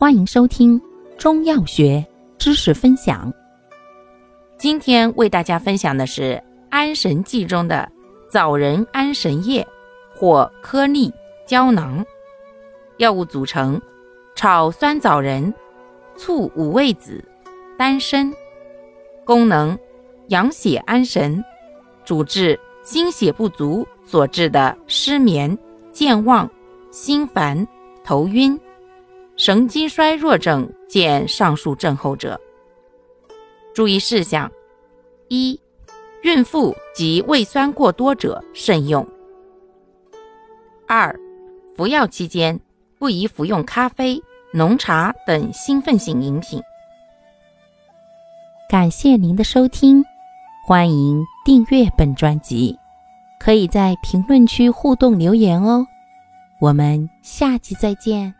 欢迎收听中药学知识分享。今天为大家分享的是安神剂中的枣仁安神液或颗粒胶囊。药物组成：炒酸枣仁、醋五味子、丹参。功能：养血安神，主治心血不足所致的失眠、健忘、心烦、头晕。神经衰弱症见上述症候者。注意事项：一、孕妇及胃酸过多者慎用；二、服药期间不宜服用咖啡、浓茶等兴奋性饮品。感谢您的收听，欢迎订阅本专辑，可以在评论区互动留言哦。我们下期再见。